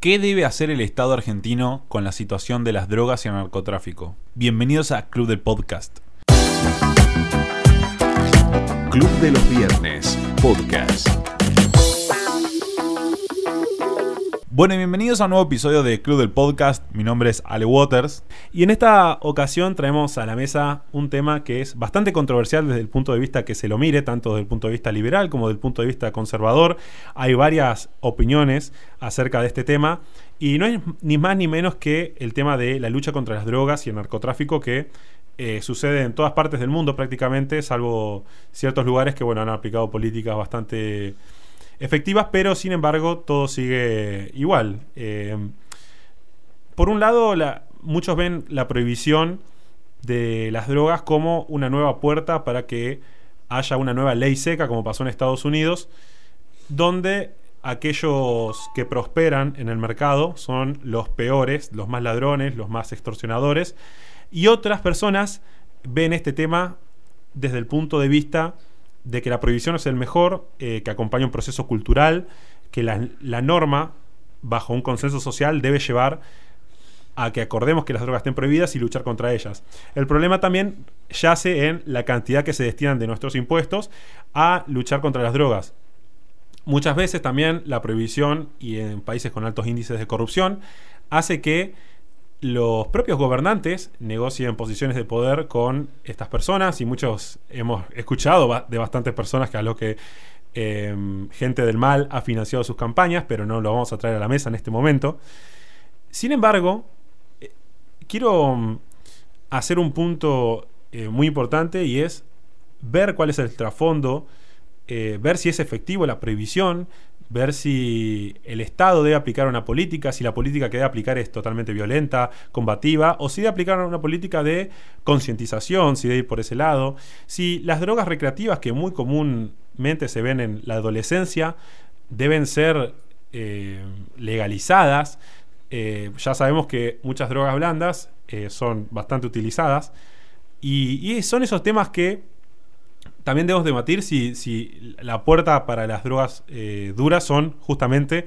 ¿Qué debe hacer el Estado argentino con la situación de las drogas y el narcotráfico? Bienvenidos a Club del Podcast. Club de los Viernes, podcast. Bueno, y bienvenidos a un nuevo episodio de Club del Podcast. Mi nombre es Ale Waters. Y en esta ocasión traemos a la mesa un tema que es bastante controversial desde el punto de vista que se lo mire, tanto desde el punto de vista liberal como desde el punto de vista conservador. Hay varias opiniones acerca de este tema. Y no es ni más ni menos que el tema de la lucha contra las drogas y el narcotráfico que eh, sucede en todas partes del mundo prácticamente, salvo ciertos lugares que bueno, han aplicado políticas bastante efectivas, pero sin embargo todo sigue igual. Eh, por un lado, muchos ven la prohibición de las drogas como una nueva puerta para que haya una nueva ley seca, como pasó en Estados Unidos, donde aquellos que prosperan en el mercado son los peores, los más ladrones, los más extorsionadores, y otras personas ven este tema desde el punto de vista de que la prohibición es el mejor, eh, que acompaña un proceso cultural, que la, la, norma, bajo un consenso social, debe llevar a que acordemos que las drogas estén prohibidas y luchar contra ellas. El problema también yace en la cantidad que se destinan de nuestros impuestos a luchar contra las drogas. Muchas veces también la prohibición, y en países con altos índices de corrupción, hace que los propios gobernantes negocien posiciones de poder con estas personas y muchos hemos escuchado de bastantes personas que a lo que em, gente del mal ha financiado sus campañas, pero no lo vamos a traer a la mesa en este momento. Sin embargo, eh, quiero mm, hacer un punto eh, muy importante y es ver cuál es el trasfondo, eh, ver si es efectivo la prohibición, ver si el Estado debe aplicar una política, si la política que debe aplicar es totalmente violenta, combativa, o si debe aplicar una política de concientización, si debe ir por ese lado, si las drogas recreativas que muy comúnmente se ven en la adolescencia deben ser eh, legalizadas. Eh, ya sabemos que muchas drogas blandas eh, son bastante utilizadas y son esos temas que también debemos debatir si, si la puerta para las drogas eh, duras son justamente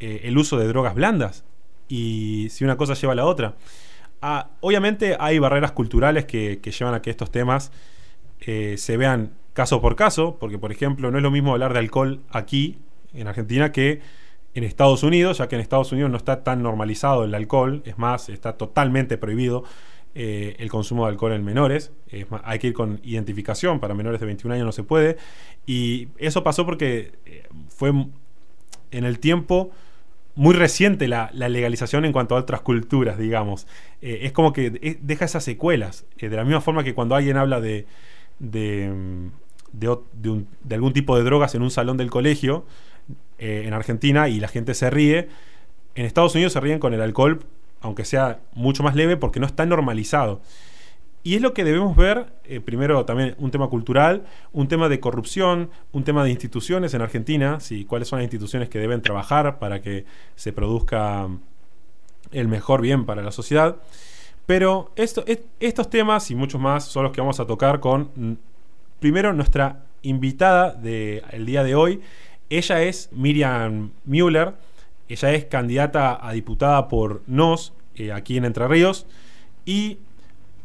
eh, el uso de drogas blandas y si una cosa lleva a la otra. Ah, obviamente hay barreras culturales que, llevan a que estos temas eh, se vean caso por caso, porque por ejemplo no es lo mismo hablar de alcohol aquí, en Argentina, que en Estados Unidos, ya que en Estados Unidos no está tan normalizado el alcohol, es más, está totalmente prohibido eh, el consumo de alcohol en menores. hay que ir con identificación, para menores de 21 años no se puede. Y eso pasó porque eh, fue en el tiempo muy reciente la, legalización en cuanto a otras culturas, digamos. Eh, es como que deja esas secuelas. de la misma forma que cuando alguien habla de, de, de, algún tipo de drogas en un salón del colegio en Argentina y la gente se ríe, en Estados Unidos se ríen con el alcohol aunque sea mucho más leve, porque no está normalizado. Y es lo que debemos ver, eh, primero también un tema cultural, un tema de corrupción, un tema de instituciones en Argentina, ¿sí? cuáles son las instituciones que deben trabajar para que se produzca el mejor bien para la sociedad. Pero esto, estos temas y muchos más son los que vamos a tocar con, mm, primero, nuestra invitada del día de hoy. Ella es Miriam Müller ella es candidata a diputada por NOS, eh, aquí en Entre Ríos. Y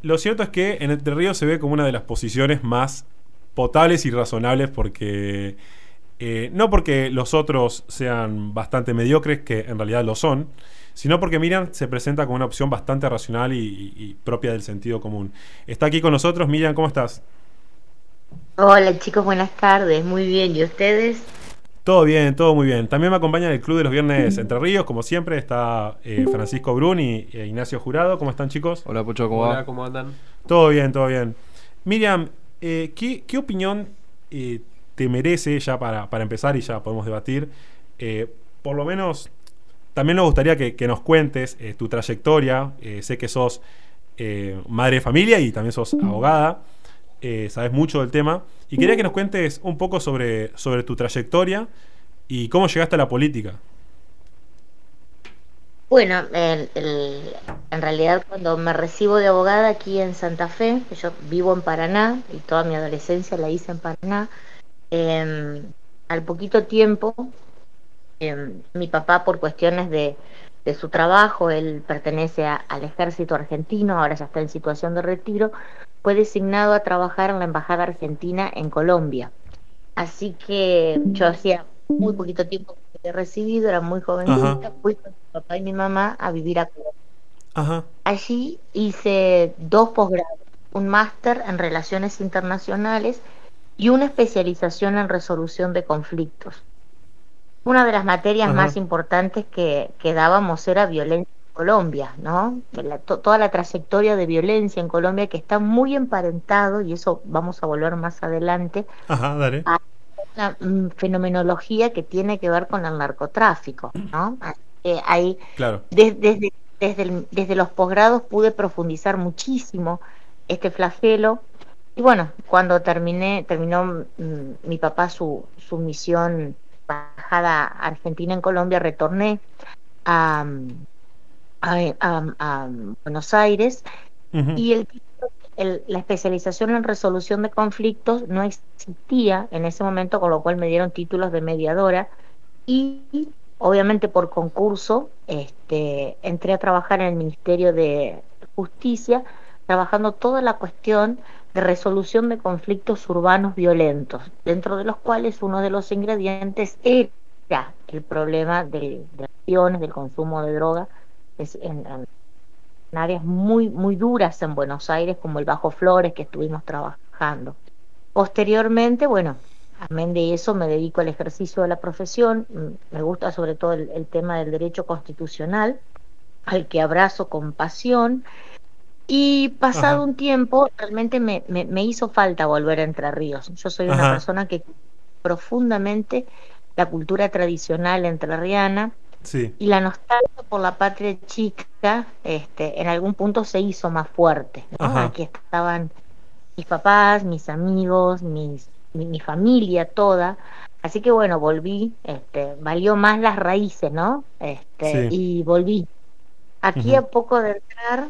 lo cierto es que en Entre Ríos se ve como una de las posiciones más potables y razonables porque... Eh, no porque los otros sean bastante mediocres, que en realidad lo son, sino porque Miriam se presenta como una opción bastante racional y, propia del sentido común. Está aquí con nosotros. Miriam, ¿cómo estás? Hola chicos, buenas tardes. Muy bien. ¿Y ustedes? Todo bien, todo muy bien. También me acompaña el Club de los Viernes Entre Ríos, como siempre, está eh, Francisco Brun y e Ignacio Jurado. ¿Cómo están, chicos? Hola, Pucho, ¿cómo Hola, ¿cómo andan? Todo bien, todo bien. Miriam, eh, ¿qué, opinión eh, te merece, ya para, empezar y ya podemos debatir? por lo menos, también nos gustaría que, que nos cuentes tu trayectoria. sé que sos madre de familia y también sos abogada. Sabes mucho del tema. Y quería que nos cuentes un poco sobre, sobre tu trayectoria y cómo llegaste a la política. Bueno, en realidad cuando me recibo de abogada aquí en Santa Fe, yo vivo en Paraná y toda mi adolescencia la hice en Paraná, em, al poquito tiempo Em, mi papá, por cuestiones de, de su trabajo, él pertenece a- al ejército argentino, ahora ya está en situación de retiro, fue designado a trabajar en la Embajada Argentina en Colombia. Así que yo hacía muy poquito tiempo que había recibido, era muy jovencita, fui con mi papá y mi mamá a vivir a Colombia. Ajá. Allí hice dos posgrados, un máster en relaciones internacionales y una especialización en resolución de conflictos. Una de las materias Ajá. más importantes que, que dábamos era violencia en Colombia, ¿no? La- to- toda la trayectoria de violencia en Colombia que está muy emparentado, y eso vamos a volver más adelante, Ajá, dale. a una mm, fenomenología que tiene que ver con el narcotráfico, ¿no? Hay Claro. des- desde, desde, el- desde los posgrados pude profundizar muchísimo este flagelo. Y bueno, cuando terminé, terminó mm, mi papá su, su misión embajada argentina en Colombia, retorné a, a, a- a Buenos Aires y el- la especialización en resolución de conflictos no existía en ese momento, con lo cual me dieron títulos de mediadora y obviamente por concurso este, entré a trabajar en el Ministerio de Justicia, trabajando toda la cuestión de resolución de conflictos urbanos violentos, dentro de los cuales uno de los ingredientes era el problema de, de acciones, del consumo de droga es en- áreas muy, muy duras en Buenos Aires, como el Bajo Flores, que estuvimos trabajando. Posteriormente, bueno, amén de eso, me dedico al ejercicio de la profesión. Mm, Me gusta sobre todo el, el tema del derecho constitucional, al que abrazo con pasión. Y pasado Ajá. un tiempo, realmente me, me- me hizo falta volver a Entre Ríos. Yo soy una Ajá. persona que profundamente la cultura tradicional entrerriana, Sí. y la nostalgia por la patria chica este en algún punto se hizo más fuerte aquí estaban mis papás mis amigos mis mi, mi familia toda. Así que bueno volví este valió más las raíces no este Sí. y volví. Aquí a poco de entrar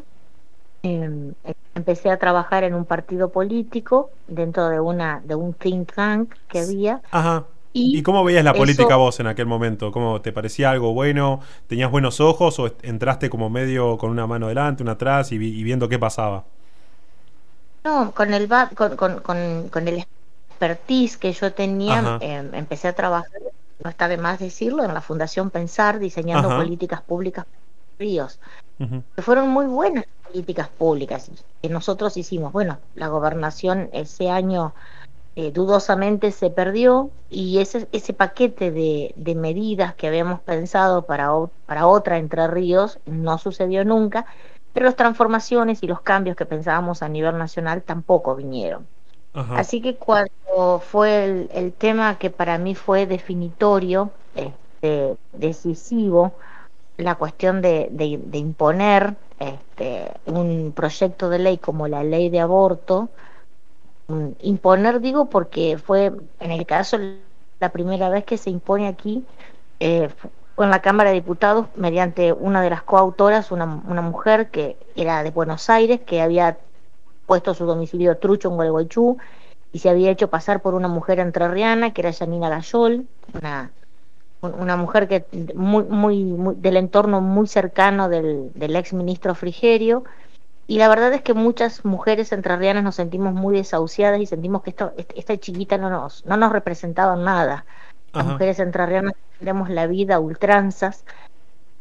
em, empecé a trabajar en un partido político dentro de una de un think tank que había. Ajá. Y, ¿Y cómo veías la eso- política vos en aquel momento? ¿Cómo te parecía algo bueno? ¿Tenías buenos ojos o entraste como medio con una mano delante, una atrás y, vi- y viendo qué pasaba? No, con el con, con, con, con el expertise que yo tenía, eh, empecé a trabajar, no está de más decirlo, en la Fundación Pensar, diseñando Ajá. políticas públicas para ríos, Ujú. que fueron muy buenas políticas públicas que nosotros hicimos. Bueno, la gobernación ese año eh, dudosamente se perdió y ese, ese paquete de, de medidas que habíamos pensado para, o- para otra Entre Ríos no sucedió nunca, pero las transformaciones y los cambios que pensábamos a nivel nacional tampoco vinieron. Ajá. Así que cuando fue el, el tema que para mí fue definitorio, este, decisivo, la cuestión de, de- de imponer este, un proyecto de ley como la ley de aborto, imponer digo porque fue en el caso la primera vez que se impone aquí eh, en la Cámara de Diputados mediante una de las coautoras, una, una mujer que era de Buenos Aires, que había puesto su domicilio trucho en Gualeguaychú y se había hecho pasar por una mujer entrerriana que era Janina Gayol, una, un- una mujer que muy, muy, muy- del entorno muy cercano del, del ex ministro Frigerio. Y la verdad es que muchas mujeres entrerrianas nos sentimos muy desahuciadas y sentimos que esto, est- esta chiquita no nos, no nos representaba nada. Las Ajá. mujeres entrerrianas tenemos la vida a ultranzas.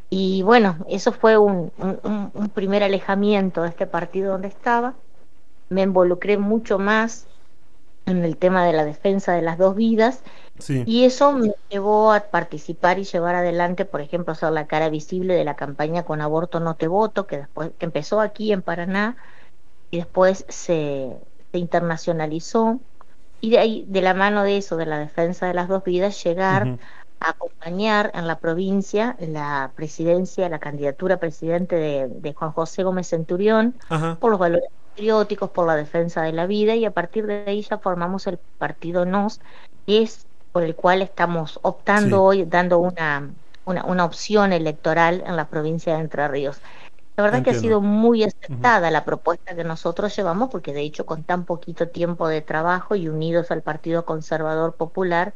Y bueno, eso fue un- un- un primer alejamiento de este partido donde estaba. Me involucré mucho más en el tema de la defensa de las dos vidas Sí. y eso me llevó a participar y llevar adelante, por ejemplo, ser la cara visible de la campaña con aborto no te voto, que después que empezó aquí en Paraná y después se, se internacionalizó y de ahí de la mano de eso de la defensa de las dos vidas llegar a acompañar en la provincia la presidencia, la candidatura a presidente de, de Juan José Gómez Centurión Ajá. por los valores patrióticos, por la defensa de la vida y a partir de ahí ya formamos el partido NOS, que es por el cual estamos optando Sí. hoy, dando una, una, una opción electoral en la provincia de Entre Ríos. La verdad que ha Entiendo. sido muy aceptada la propuesta que nosotros llevamos, porque de hecho con tan poquito tiempo de trabajo y unidos al Partido Conservador Popular,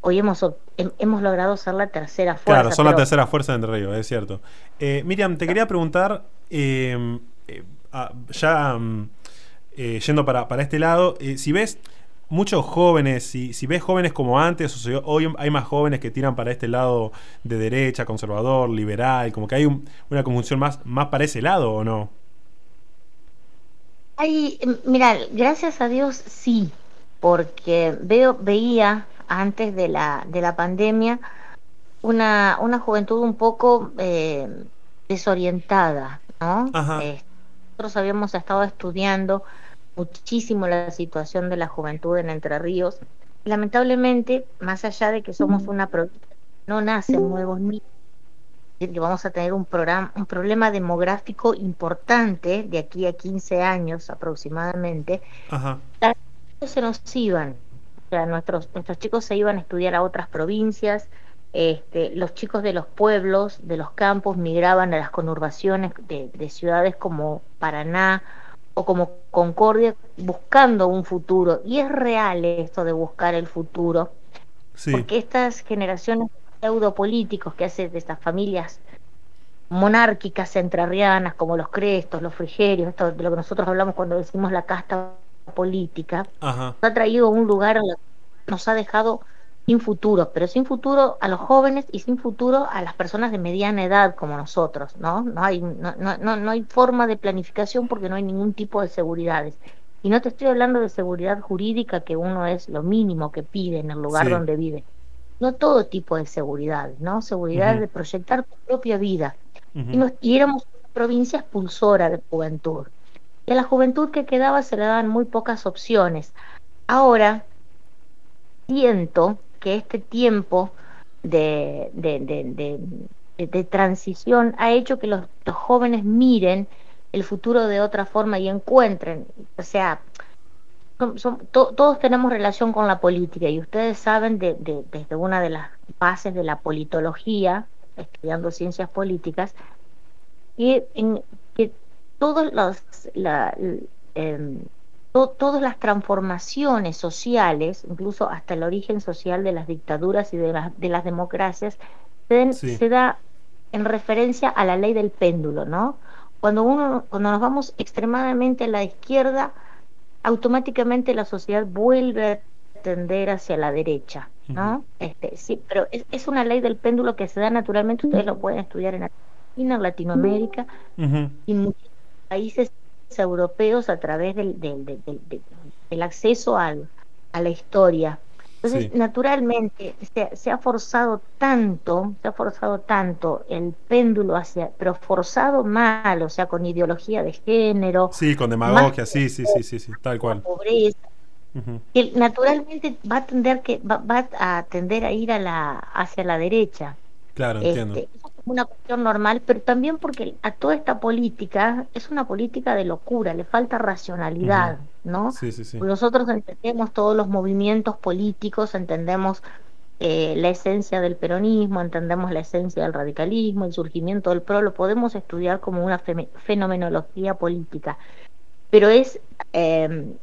hoy hemos, hemos logrado ser la tercera fuerza. Claro, son la tercera fuerza de Entre Ríos, es cierto. Eh, Miriam, te quería preguntar, em, eh, ah, ya mm, eh, yendo para, para, este lado, si ves muchos jóvenes, si, si ves jóvenes como antes, o si hoy hay más jóvenes que tiran para este lado de derecha, conservador, liberal, como que hay una conjunción más, más para ese lado o no? Hay, mira, gracias a Dios sí, porque veo, veía antes de la, de la pandemia una, una juventud un poco eh, desorientada, ¿no? Eh, nosotros habíamos estado estudiando muchísimo la situación de la juventud en Entre Ríos. Lamentablemente, más allá de que somos una provincia, no nacen nuevos niños, que vamos a tener un, programa, un problema demográfico importante de aquí a 15 años aproximadamente, Ajá. se nos iban. O sea, nuestros, nuestros chicos se iban a estudiar a otras provincias, este, los chicos de los pueblos, de los campos, migraban a las conurbaciones de, de ciudades como Paraná o como Concordia buscando un futuro. Y es real esto de buscar el futuro, porque estas generaciones pseudopolíticos que hacen de estas familias monárquicas entrerrianas como los crestos, los frigerios, esto de lo que nosotros hablamos cuando decimos la casta política, nos ha traído a un lugar, nos ha dejado sin futuro, pero sin futuro a los jóvenes y sin futuro a las personas de mediana edad como nosotros, ¿no? No hay, no, no, no hay forma de planificación porque no hay ningún tipo de seguridades. Y no te estoy hablando de seguridad jurídica, que uno es lo mínimo que pide en el lugar donde vive. No todo tipo de seguridad, ¿no? Seguridad de proyectar tu propia vida. y, nos, y éramos una provincia expulsora de juventud. Y a la juventud que quedaba se le daban muy pocas opciones. Ahora, siento que este tiempo de, de, transición ha hecho que los, jóvenes miren el futuro de otra forma y encuentren, o sea, todos tenemos relación con la política y ustedes saben de, desde una de las bases de la politología, estudiando ciencias políticas, que, en, que todos los, la, em, todas las transformaciones sociales, incluso hasta el origen social de las dictaduras y de, de las democracias, se, da en referencia a la ley del péndulo, ¿no? Cuando, uno, cuando nos vamos extremadamente a la izquierda, automáticamente la sociedad vuelve a tender hacia la derecha, ¿no? este, sí, pero es, una ley del péndulo que se da naturalmente, ustedes lo pueden estudiar en Argentina, en Latinoamérica, y en muchos países europeos a través del, del, acceso al, a la historia. Entonces, naturalmente, se, ha forzado tanto, se ha forzado tanto el péndulo hacia, pero forzado mal, o sea, con ideología de género. Sí, con demagogia, sí, sí, sí, sí, sí, tal cual. Pobreza. que naturalmente va a tender que va, va, a tender a ir a la hacia la derecha. Claro, entiendo. Este, es una cuestión normal, pero también porque a toda esta política es una política de locura, le falta racionalidad, ¿no? Sí, sí, sí. Nosotros entendemos todos los movimientos políticos, entendemos eh, la esencia del peronismo, entendemos la esencia del radicalismo, el surgimiento del PRO, lo podemos estudiar como una fenomenología política, pero es eh,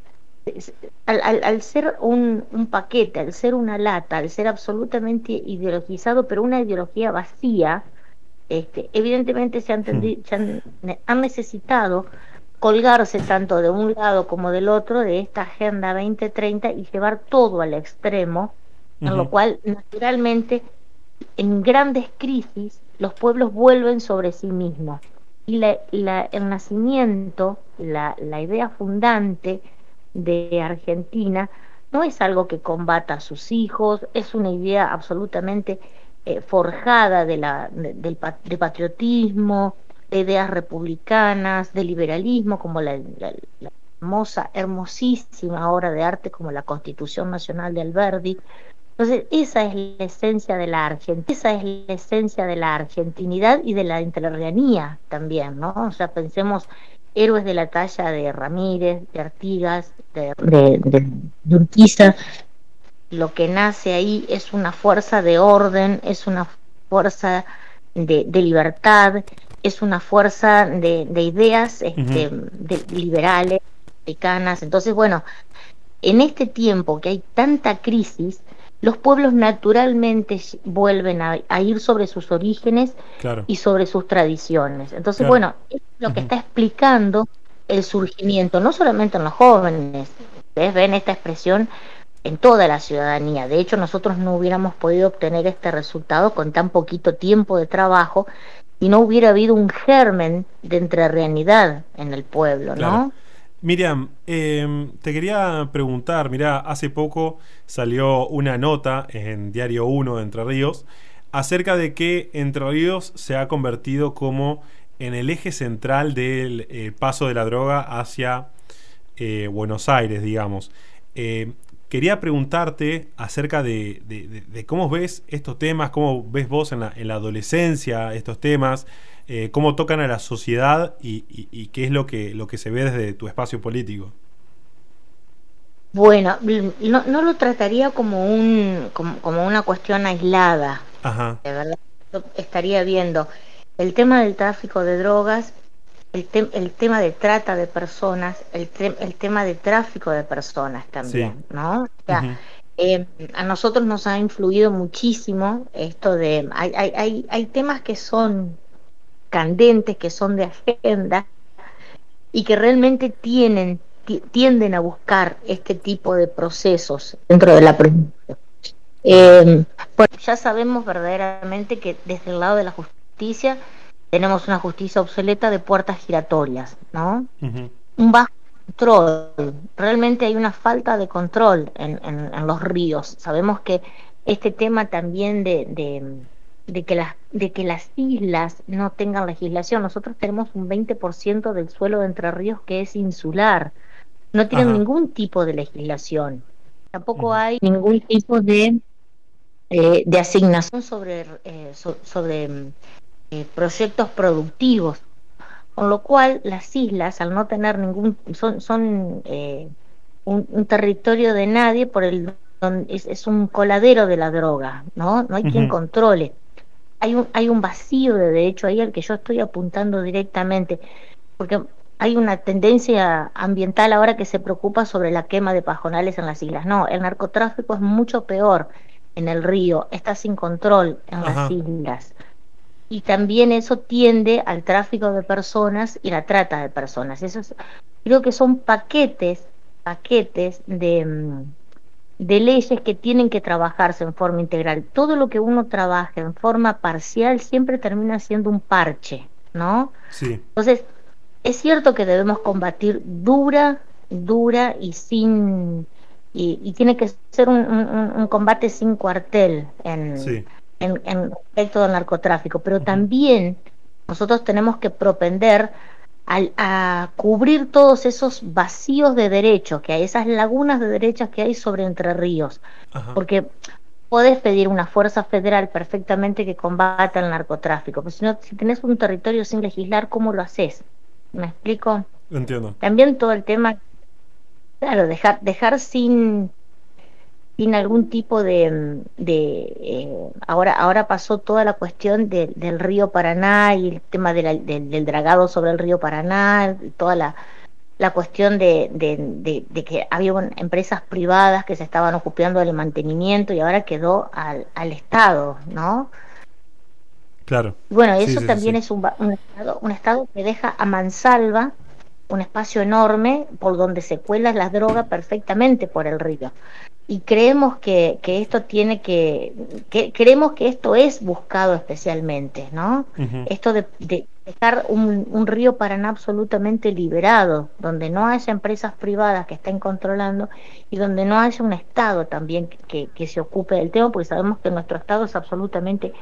al, ser un, paquete, al ser una lata, al ser absolutamente ideologizado, pero una ideología vacía, este, evidentemente se han, han, necesitado colgarse tanto de un lado como del otro de esta Agenda 2030 y llevar todo al extremo, en lo cual naturalmente en grandes crisis los pueblos vuelven sobre sí mismos. Y la, el nacimiento, la, la idea fundante, de Argentina no es algo que combata a sus hijos, es una idea absolutamente eh, forjada de, la, de, patriotismo, de ideas republicanas, de liberalismo, como la, hermosa, hermosísima obra de arte como la Constitución Nacional de Alberdi. Entonces, esa es la esencia de la Argentina, esa es la esencia de la argentinidad y de la interreanía también, ¿no? O sea, pensemos héroes de la talla de Ramírez, de Artigas, de, de, Urquiza, lo que nace ahí es una fuerza de orden, es una fuerza de, libertad, es una fuerza de, ideas este, liberales, americanas. Entonces, bueno, en este tiempo que hay tanta crisis, los pueblos naturalmente vuelven a, ir sobre sus orígenes y sobre sus tradiciones. Entonces, bueno, es lo que está explicando el surgimiento, no solamente en los jóvenes, ustedes ven esta expresión en toda la ciudadanía. De hecho, nosotros no hubiéramos podido obtener este resultado con tan poquito tiempo de trabajo y no hubiera habido un germen de entrerreanidad en el pueblo, ¿no? Miriam, em, te quería preguntar, mira, hace poco salió una nota en Diario 1 de Entre Ríos acerca de que Entre Ríos se ha convertido como en el eje central del eh, paso de la droga hacia eh, Buenos Aires, digamos. Eh, quería preguntarte acerca de, cómo ves estos temas, cómo ves vos en la, adolescencia estos temas, cómo tocan a la sociedad y, qué es lo que, lo que se ve desde tu espacio político. Bueno, no, lo trataría como, un, como, una cuestión aislada. De verdad, estaría viendo el tema del tráfico de drogas, el, el tema de trata de personas, el, el, tema de tráfico de personas también, ¿no? O sea, eh, a nosotros nos ha influido muchísimo esto de, hay, hay, hay temas que son candentes, que son de agenda y que realmente tienen tienden a buscar este tipo de procesos dentro de la. Eh, ya sabemos verdaderamente que desde el lado de la justicia, tenemos una justicia obsoleta de puertas giratorias, ¿no? Un bajo control, realmente hay una falta de control en, los ríos. Sabemos que este tema también de, de, que las, de que las islas no tengan legislación, nosotros tenemos un 20% del suelo de Entre Ríos que es insular, no tienen ningún tipo de legislación, tampoco hay ningún tipo de, eh, de asignación sobre, eh, sobre eh, proyectos productivos, con lo cual las islas, al no tener ningún, son, son eh, un, territorio de nadie, por el es, es, un coladero de la droga, ¿no? No hay quien controle. Hay un, hay un vacío de derecho ahí al que yo estoy apuntando directamente, porque hay una tendencia ambiental ahora que se preocupa sobre la quema de pajonales en las islas. No, el narcotráfico es mucho peor en el río, está sin control en las islas y también eso tiende al tráfico de personas y la trata de personas. Eso creo que son paquetes, paquetes de, mm, de leyes que tienen que trabajarse en forma integral. Todo lo que uno trabaja en forma parcial siempre termina siendo un parche, ¿no? Sí. Entonces, es cierto que debemos combatir dura, dura y sin y, tiene que ser un, un, combate sin cuartel en, sí en, en respecto del narcotráfico, pero también nosotros tenemos que propender a, cubrir todos esos vacíos de derechos que hay, esas lagunas de derechos que hay sobre Entre Ríos, porque puedes pedir una fuerza federal perfectamente que combata el narcotráfico, pero si no, si tenés un territorio sin legislar, ¿cómo lo haces? ¿Me explico? Entiendo. También todo el tema, claro, dejar, dejar sin sin algún tipo de, de eh, ahora ahora pasó toda la cuestión del río Paraná y el tema del, dragado sobre el río Paraná toda la, la cuestión de, de, que había empresas privadas que se estaban ocupando del mantenimiento y ahora quedó al, al Estado no claro. Bueno eso también es un, un, estado, un estado que deja a mansalva un espacio enorme por donde se cuelan las drogas perfectamente por el río y creemos que, que esto tiene que, que, creemos que esto es buscado especialmente, ¿no? Esto de, dejar un, un, río Paraná absolutamente liberado, donde no haya empresas privadas que estén controlando y donde no haya un Estado también que, que se ocupe del tema, porque sabemos que nuestro Estado es absolutamente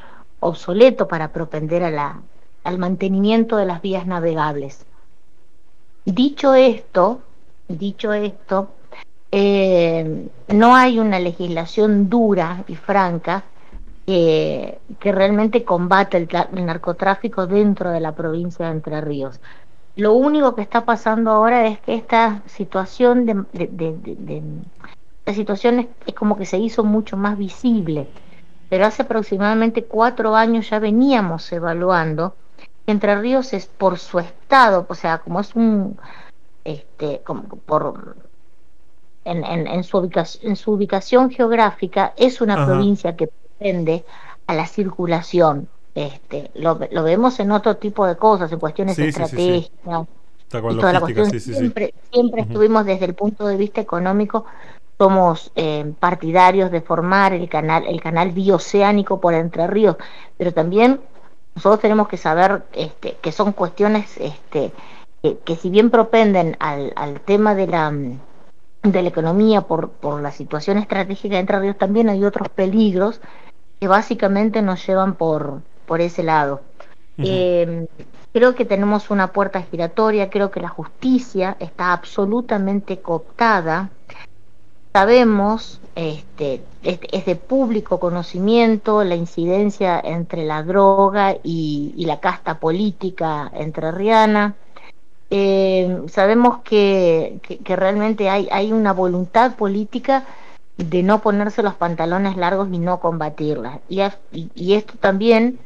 obsoleto para propender a la, al mantenimiento de las vías navegables. Dicho esto, dicho esto, eh, no hay una legislación dura y franca que, realmente combate el, narcotráfico dentro de la provincia de Entre Ríos. Lo único que está pasando ahora es que esta situación de, situación es, como que se hizo mucho más visible, pero hace aproximadamente cuatro años ya veníamos evaluando que Entre Ríos es por su estado, o sea, como es un, este, como por en, su ubicación, en su ubicación geográfica es una provincia que pretende a la circulación. Este, lo, lo, vemos en otro tipo de cosas, en cuestiones estratégicas. y toda la cuestión. siempre siempre estuvimos desde el punto de vista económico, somos eh, partidarios de formar el canal, el canal bioceánico por Entre Ríos, pero también nosotros tenemos que saber este, que son cuestiones este, que, si bien propenden al, al tema de la de la economía por, por la situación estratégica de Entre Ríos, también hay otros peligros que básicamente nos llevan por, por ese lado. Eh, creo que tenemos una puerta giratoria, creo que la justicia está absolutamente cooptada. Sabemos, este, es, de público conocimiento la incidencia entre la droga y, la casta política entrerriana. Eh, sabemos que, realmente hay, hay una voluntad política de no ponerse los pantalones largos y no combatirla. Y, y, esto también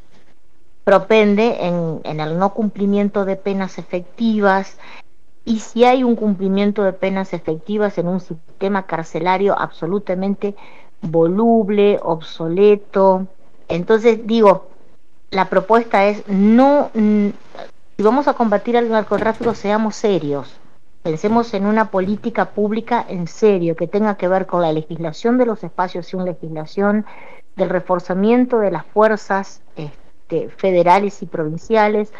propende en, en, el no cumplimiento de penas efectivas. Y si hay un cumplimiento de penas efectivas en un sistema carcelario absolutamente voluble, obsoleto, entonces digo, la propuesta es no si vamos a combatir el narcotráfico, seamos serios. Pensemos en una política pública en serio, que tenga que ver con la legislación de los espacios sin legislación, del reforzamiento de las fuerzas este, federales y provinciales,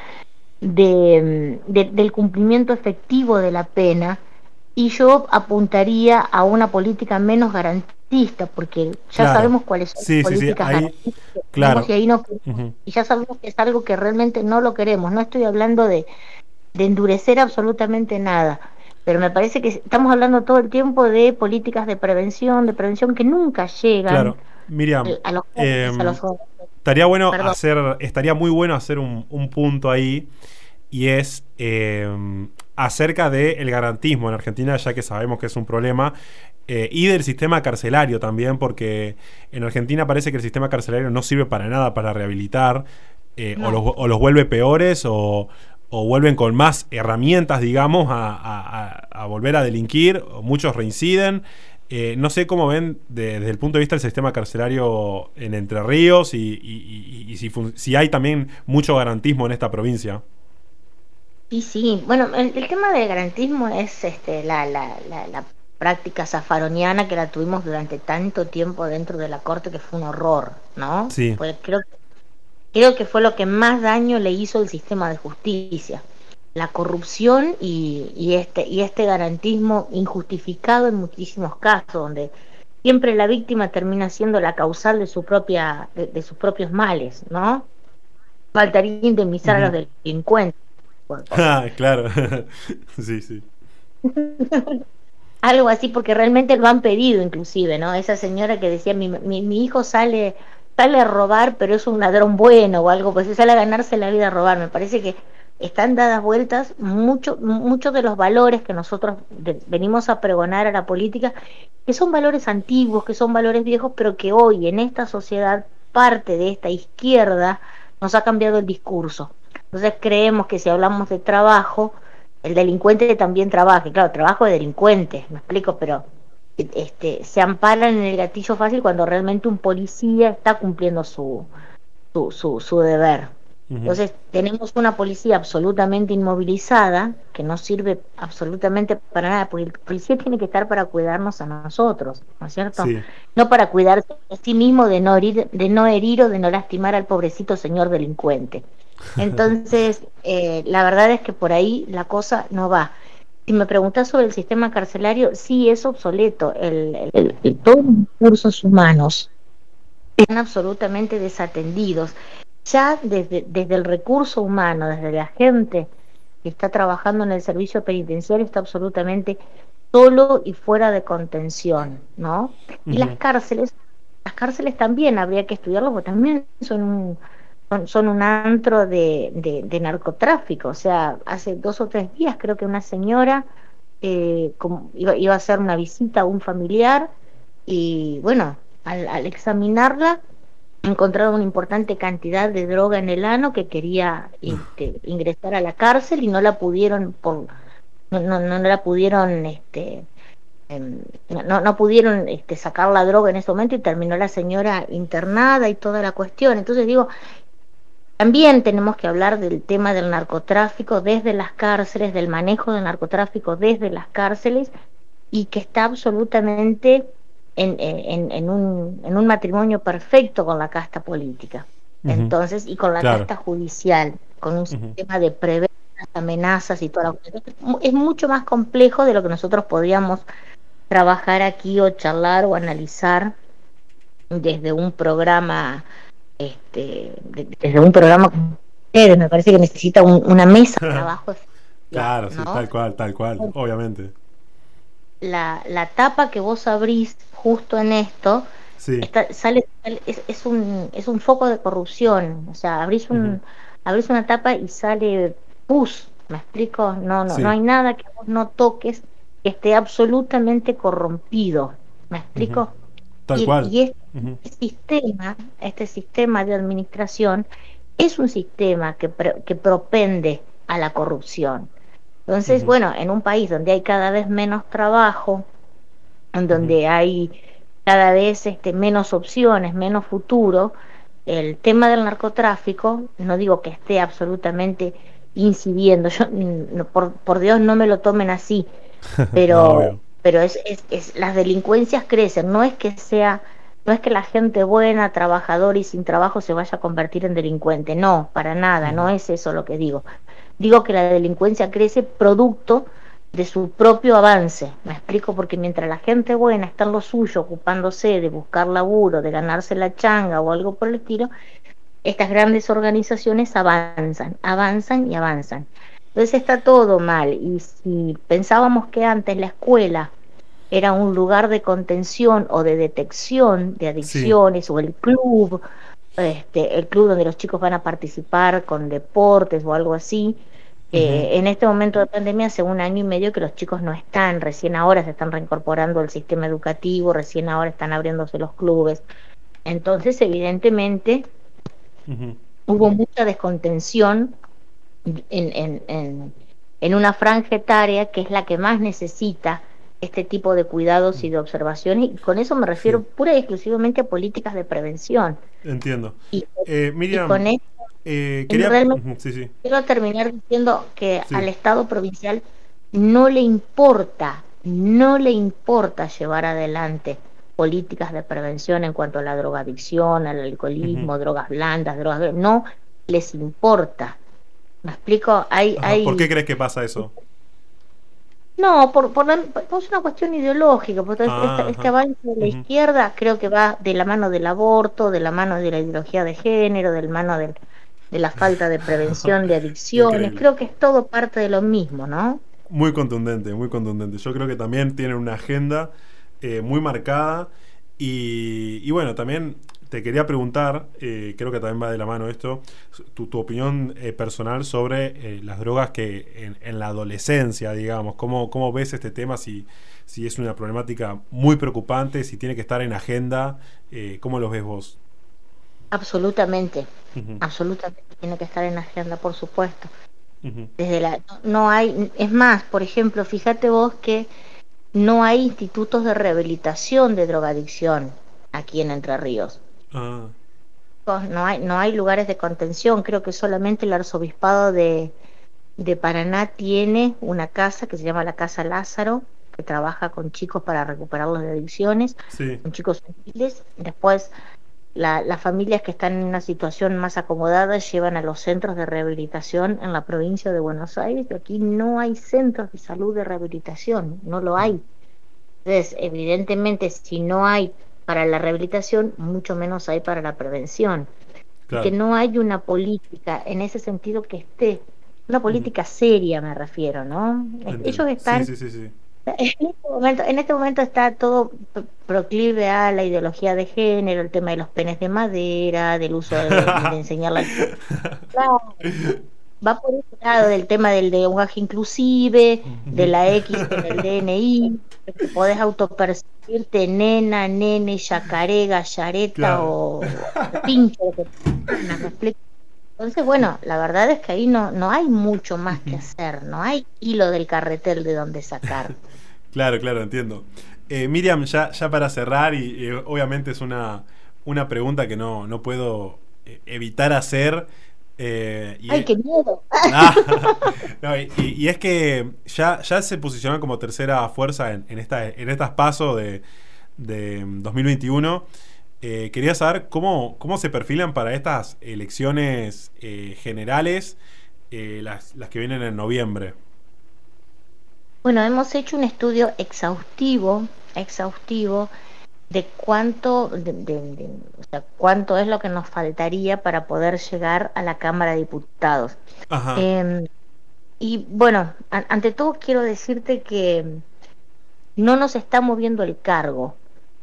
de, del cumplimiento efectivo de la pena. Y yo apuntaría a una política menos garantista, porque ya sabemos cuáles son las políticas garantistas Claro. Y, ya sabemos que es algo que realmente no lo queremos. No estoy hablando de, endurecer absolutamente nada. Pero me parece que estamos hablando todo el tiempo de políticas de prevención, de prevención que nunca llegan claro. Miriam, a los, em, Estaría bueno hacer, estaría muy bueno hacer un, punto ahí y es em, acerca del garantismo en Argentina, ya que sabemos que es un problema. Eh, y del sistema carcelario también, porque en Argentina parece que el sistema carcelario no sirve para nada para rehabilitar, eh, o, los, vuelve peores, o, vuelven con más herramientas, digamos, a, volver a delinquir, muchos reinciden. Eh, no sé cómo ven desde el punto de vista del sistema carcelario en Entre Ríos y, si, si, hay también mucho garantismo en esta provincia. Sí, sí. Bueno, el, tema del garantismo es este, la, la, la práctica zafaroniana que la tuvimos durante tanto tiempo dentro de la corte que fue un horror, ¿no? Sí. Pues creo, creo que fue lo que más daño le hizo el sistema de justicia. La corrupción y, y este, y este garantismo injustificado en muchísimos casos, donde siempre la víctima termina siendo la causal de su propia, de, sus propios males, ¿no? Faltaría indemnizar a los delincuentes. Ah, claro. sí, sí. algo así, porque realmente lo han pedido inclusive, ¿no? Esa señora que decía, mi, mi, hijo sale, sale a robar, pero es un ladrón bueno o algo, pues sale a ganarse la vida a robar. Me parece que están dadas vueltas muchos muchos de los valores que nosotros venimos a pregonar a la política, que son valores antiguos, que son valores viejos, pero que hoy en esta sociedad parte de esta izquierda nos ha cambiado el discurso. Entonces creemos que si hablamos de trabajo, el delincuente también trabaja, claro, trabajo de delincuente, me explico, pero este, se amparan en el gatillo fácil cuando realmente un policía está cumpliendo su, su, su, deber. Entonces tenemos una policía absolutamente inmovilizada que no sirve absolutamente para nada, porque el policía tiene que estar para cuidarnos a nosotros, ¿no es cierto? No para cuidarse a sí mismo de no, herir, de no herir o de no lastimar al pobrecito señor delincuente. Entonces, eh, la verdad es que por ahí la cosa no va. Si me preguntas sobre el sistema carcelario, sí es obsoleto. El, todos los recursos humanos están absolutamente desatendidos. Ya desde, desde el recurso humano, desde la gente que está trabajando en el servicio penitenciario, está absolutamente solo y fuera de contención, ¿no? Y las cárceles, las cárceles también habría que estudiarlo porque también son un son, un antro de, de, narcotráfico. O sea, hace dos o tres días creo que una señora eh, iba, a hacer una visita a un familiar y bueno, al, examinarla encontraron una importante cantidad de droga en el ano que quería este, ingresar a la cárcel y no la pudieron por no, no, no la pudieron este em, no, no pudieron este, sacar la droga en ese momento y terminó la señora internada y toda la cuestión. Entonces digo, también tenemos que hablar del tema del narcotráfico desde las cárceles, del manejo del narcotráfico desde las cárceles y que está absolutamente en, en, un, en un matrimonio perfecto con la casta política. Entonces, y con la casta judicial, con un sistema de prever las amenazas y toda la Es mucho más complejo de lo que nosotros podríamos trabajar aquí o charlar o analizar desde un programa este, desde un programa como ustedes, me parece que necesita una mesa de trabajo. claro, sí, tal cual, tal cual, obviamente. La, la tapa que vos abrís justo en esto, sale, es, es, un, es un foco de corrupción, o sea, abrís, un, abrís una tapa y sale pus, ¿me explico? No, no, no hay nada que vos no toques que esté absolutamente corrompido, ¿me explico? Tal cual. Y este sistema, este sistema de administración es un sistema que, que propende a la corrupción. Entonces, bueno, en un país donde hay cada vez menos trabajo, en donde hay cada vez este, menos opciones, menos futuro, el tema del narcotráfico, no digo que esté absolutamente incidiendo, yo, por, por Dios no me lo tomen así, pero pero es, es, las delincuencias crecen, no es que sea, no es que la gente buena, trabajadora y sin trabajo se vaya a convertir en delincuente, no, para nada, no es eso lo que digo. Digo que la delincuencia crece producto de su propio avance. Me explico porque mientras la gente buena está en lo suyo, ocupándose de buscar laburo, de ganarse la changa o algo por el estilo, estas grandes organizaciones avanzan, avanzan y avanzan. Entonces está todo mal. Y si pensábamos que antes la escuela era un lugar de contención o de detección de adicciones o el club, este, el club donde los chicos van a participar con deportes o algo así. Eh, en este momento de pandemia hace un año y medio que los chicos no están, recién ahora se están reincorporando al sistema educativo, recién ahora están abriéndose los clubes. Entonces, evidentemente, hubo mucha descontención en, en, en una franja etaria que es la que más necesita este tipo de cuidados y de observaciones, y con eso me refiero pura y exclusivamente a políticas de prevención. Entiendo. Y, eh, Miriam, con eh, quiero terminar diciendo que al Estado provincial no le importa, no le importa llevar adelante políticas de prevención en cuanto a la drogadicción, al alcoholismo, drogas blandas, drogas... No les importa. ¿Me explico? Hay, hay... ¿Por qué crees que pasa eso? No, por, por, una cuestión ideológica, porque este, avance de la izquierda creo que va de la mano del aborto, de la mano de la ideología de género, de la mano de la falta de prevención de adicciones, creo que es todo parte de lo mismo, ¿no? Muy contundente, muy contundente. Yo creo que también tienen una agenda eh, muy marcada y, y bueno, también te quería preguntar, eh, creo que también va de la mano esto, tu, opinión eh, personal sobre eh, las drogas que en, la adolescencia, digamos, ¿cómo, cómo ves este tema? Si, si es una problemática muy preocupante, si tiene que estar en agenda, ¿cómo lo ves vos? Absolutamente, absolutamente tiene que estar en agenda, por supuesto. Desde la, no hay, es más, por ejemplo, fíjate vos que no hay institutos de rehabilitación de drogadicción aquí en Entre Ríos. Ah. No hay, no hay lugares de contención, creo que solamente el arzobispado de, de Paraná tiene una casa que se llama la Casa Lázaro, que trabaja con chicos para recuperarlos de adicciones, con chicos humildes. Después, las familias que están en una situación más acomodada llevan a los centros de rehabilitación en la provincia de Buenos Aires. Y aquí no hay centros de salud de rehabilitación, no lo hay. Entonces, evidentemente, si no hay para la rehabilitación, mucho menos hay para la prevención. Que no hay una política en ese sentido que esté, una política seria me refiero, ¿no? Ellos están... Sí, sí, sí, en este, momento, en este momento está todo proclive a la ideología de género, el tema de los penes de madera, del uso de, enseñar la... va por ese lado del tema del lenguaje inclusive, de la X en el DNI, que podés autopercibirte nena, nene, yacaré, gallareta o pincho. Entonces, bueno, la verdad es que ahí no, no hay mucho más que hacer, no hay hilo del carretel de donde sacar. Claro, claro, entiendo. Eh, Miriam, ya, ya para cerrar, y, obviamente es una, una pregunta que no, no puedo eh, evitar hacer. Eh, ¡Ay, qué miedo! Ah, y, es que ya, ya se posicionan como tercera fuerza en, en, esta, en estas pasos de, de 2021. Eh, quería saber cómo, cómo se perfilan para estas elecciones generales, las, las que vienen en noviembre. Bueno, hemos hecho un estudio exhaustivo, exhaustivo de cuánto, de, cuánto es lo que nos faltaría para poder llegar a la Cámara de Diputados. Em, y bueno, ante todo quiero decirte que no nos está moviendo el cargo,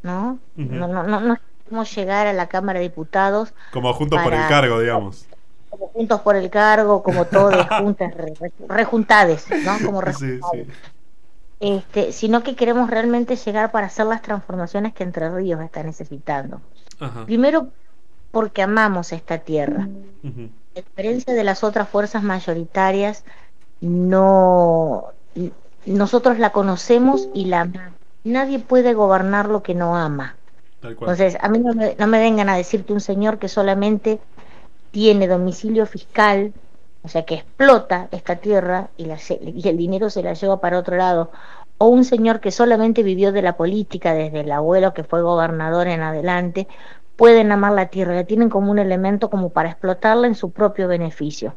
¿no? no, no, no, no podemos llegar a la Cámara de Diputados. Como juntos por el cargo, digamos. Como juntos por el cargo, como todos juntas, rejuntades, ¿no? Como sí, sí este, sino que queremos realmente llegar para hacer las transformaciones que Entre Ríos está necesitando. Primero, porque amamos esta tierra. A diferencia de las otras fuerzas mayoritarias, no nosotros la conocemos y la Nadie puede gobernar lo que no ama. Entonces, a mí no me, no me vengan a decirte un señor que solamente tiene domicilio fiscal o sea que explota esta tierra y, y el dinero se la lleva para otro lado, o un señor que solamente vivió de la política desde el abuelo que fue gobernador en adelante, pueden amar la tierra, la tienen como un elemento como para explotarla en su propio beneficio.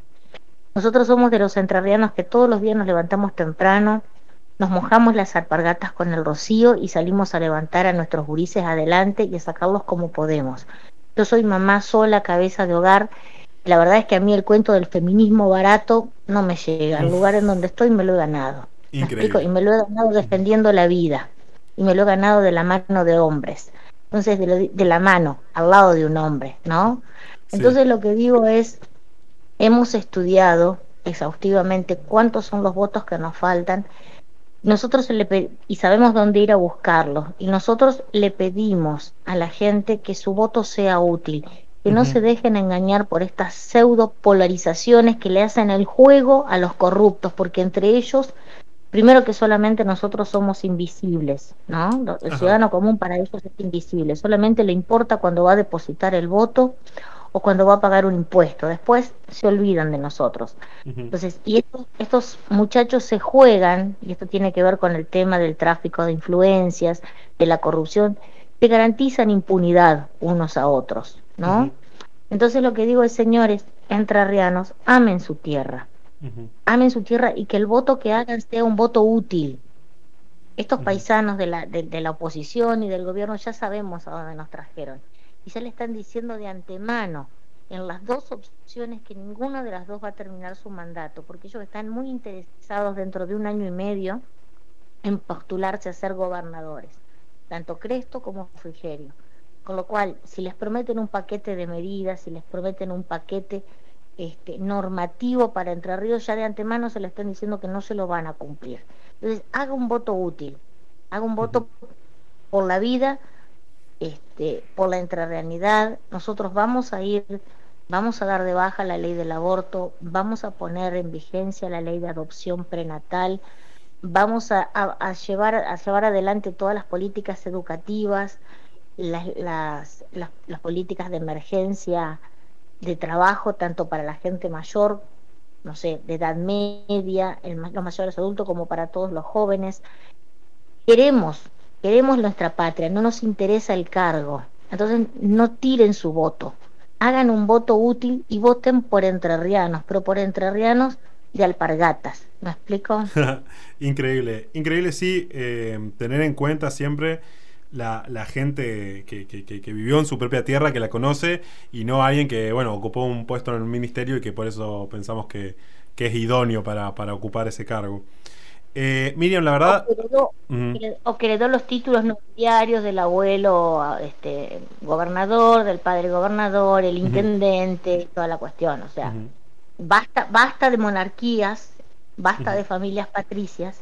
Nosotros somos de los entrerrianos que todos los días nos levantamos temprano, nos mojamos las alpargatas con el rocío y salimos a levantar a nuestros gurises adelante y a sacarlos como podemos. Yo soy mamá sola, cabeza de hogar, la verdad es que a mí el cuento del feminismo barato no me llega. El lugar en donde estoy me lo he ganado. Increíble. Y me lo he ganado defendiendo la vida. Y me lo he ganado de la mano de hombres. Entonces, de, la mano, al lado de un hombre, ¿no? Entonces lo que digo es, hemos estudiado exhaustivamente cuántos son los votos que nos faltan nosotros le y sabemos dónde ir a buscarlos y nosotros le pedimos a la gente que su voto sea útil que no se dejen engañar por estas pseudo polarizaciones que le hacen el juego a los corruptos, porque entre ellos, primero que solamente nosotros somos invisibles, ¿no? El ciudadano común para ellos es invisible, solamente le importa cuando va a depositar el voto o cuando va a pagar un impuesto, después se olvidan de nosotros. Entonces, y estos, estos muchachos se juegan, y esto tiene que ver con el tema del tráfico de influencias, de la corrupción, te garantizan impunidad unos a otros, ¿no? Entonces lo que digo es, señores entrerrianos, amen su tierra, amen su tierra y que el voto que hagan sea un voto útil. Estos paisanos de la, de, la oposición y del gobierno ya sabemos a dónde nos trajeron y ya le están diciendo de antemano en las dos opciones que ninguna de las dos va a terminar su mandato, porque ellos están muy interesados dentro de un año y medio en postularse a ser gobernadores tanto Cresto como Frigerio. Con lo cual, si les prometen un paquete de medidas, si les prometen un paquete este, normativo para Entre Ríos, ya de antemano se le están diciendo que no se lo van a cumplir. Entonces, haga un voto útil, haga un voto por la vida, este, por la entrerrealidad. Nosotros vamos a ir, vamos a dar de baja la ley del aborto, vamos a poner en vigencia la ley de adopción prenatal, vamos a, llevar, a llevar adelante todas las políticas educativas, las, las, las, políticas de emergencia de trabajo, tanto para la gente mayor, no sé, de edad media, el, los mayores adultos, como para todos los jóvenes. Queremos, queremos nuestra patria, no nos interesa el cargo. Entonces, no tiren su voto. Hagan un voto útil y voten por entrerrianos, pero por entrerrianos de alpargatas. ¿Me explico? increíble, increíble sí, eh, tener en cuenta siempre la, la gente que, que, vivió en su propia tierra, que la conoce, y no alguien que, bueno, ocupó un puesto en el ministerio y que por eso pensamos que, es idóneo para, para, ocupar ese cargo. Eh, Miriam, la verdad... O que, heredó, los títulos nobiliarios del abuelo este, gobernador, del padre gobernador, el intendente, toda la cuestión, o sea basta, basta de monarquías, basta de familias patricias,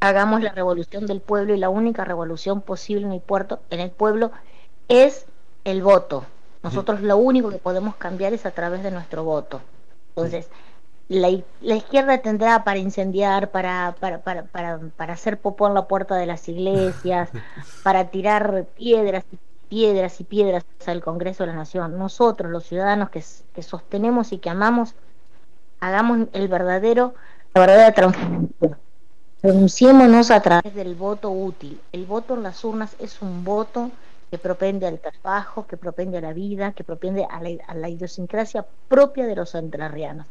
hagamos la revolución del pueblo y la única revolución posible en el, puerto, en el pueblo es el voto. Nosotros lo único que podemos cambiar es a través de nuestro voto. Entonces, la, izquierda tendrá para incendiar, para, para, para, para, para hacer popó en la puerta de las iglesias, para tirar piedras y piedras y piedras al Congreso de la Nación. Nosotros, los ciudadanos que, que sostenemos y que amamos, hagamos el verdadero, la verdadera transformación. Pronunciémonos a través del voto útil. El voto en las urnas es un voto que propende al trabajo, que propende a la vida, que propende a la, idiosincrasia propia de los entrerrianos.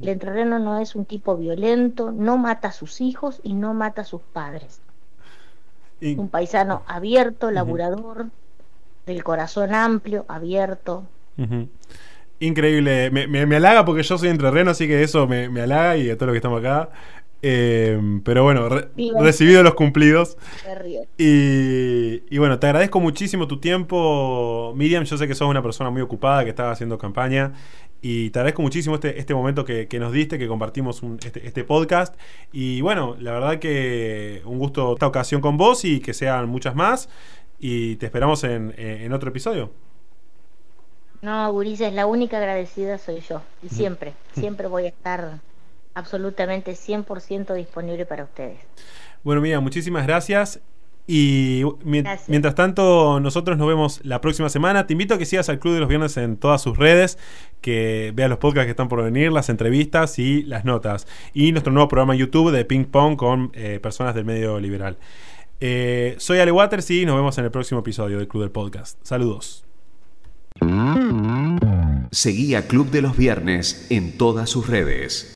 El entrerriano no es un tipo violento, no mata a sus hijos y no mata a sus padres. Un paisano abierto, laburador, del corazón amplio, abierto. Increíble, me, me, halaga porque yo soy entrerriano, así que eso me, me halaga y a todos los que estamos acá. Em, pero bueno, recibido los cumplidos. Y, y, bueno, te agradezco muchísimo tu tiempo, Miriam. Yo sé que sos una persona muy ocupada que estaba haciendo campaña. Y te agradezco muchísimo este, este momento que, nos diste, que compartimos este, este, podcast. Y bueno, la verdad que un gusto esta ocasión con vos y que sean muchas más. Y te esperamos en, en otro episodio. No, Gurises, la única agradecida soy yo. Y siempre, siempre voy a estar absolutamente 100% disponible para ustedes. Bueno, mira, muchísimas gracias. Y mientras tanto, nosotros nos vemos la próxima semana. Te invito a que sigas al Club de los Viernes en todas sus redes, que veas los podcasts que están por venir, las entrevistas y las notas. Y nuestro nuevo programa YouTube de Ping Pong con eh, personas del medio liberal. Eh, soy Ale Waters y nos vemos en el próximo episodio del Club del Podcast. Saludos. Seguí a Club de los Viernes en todas sus redes.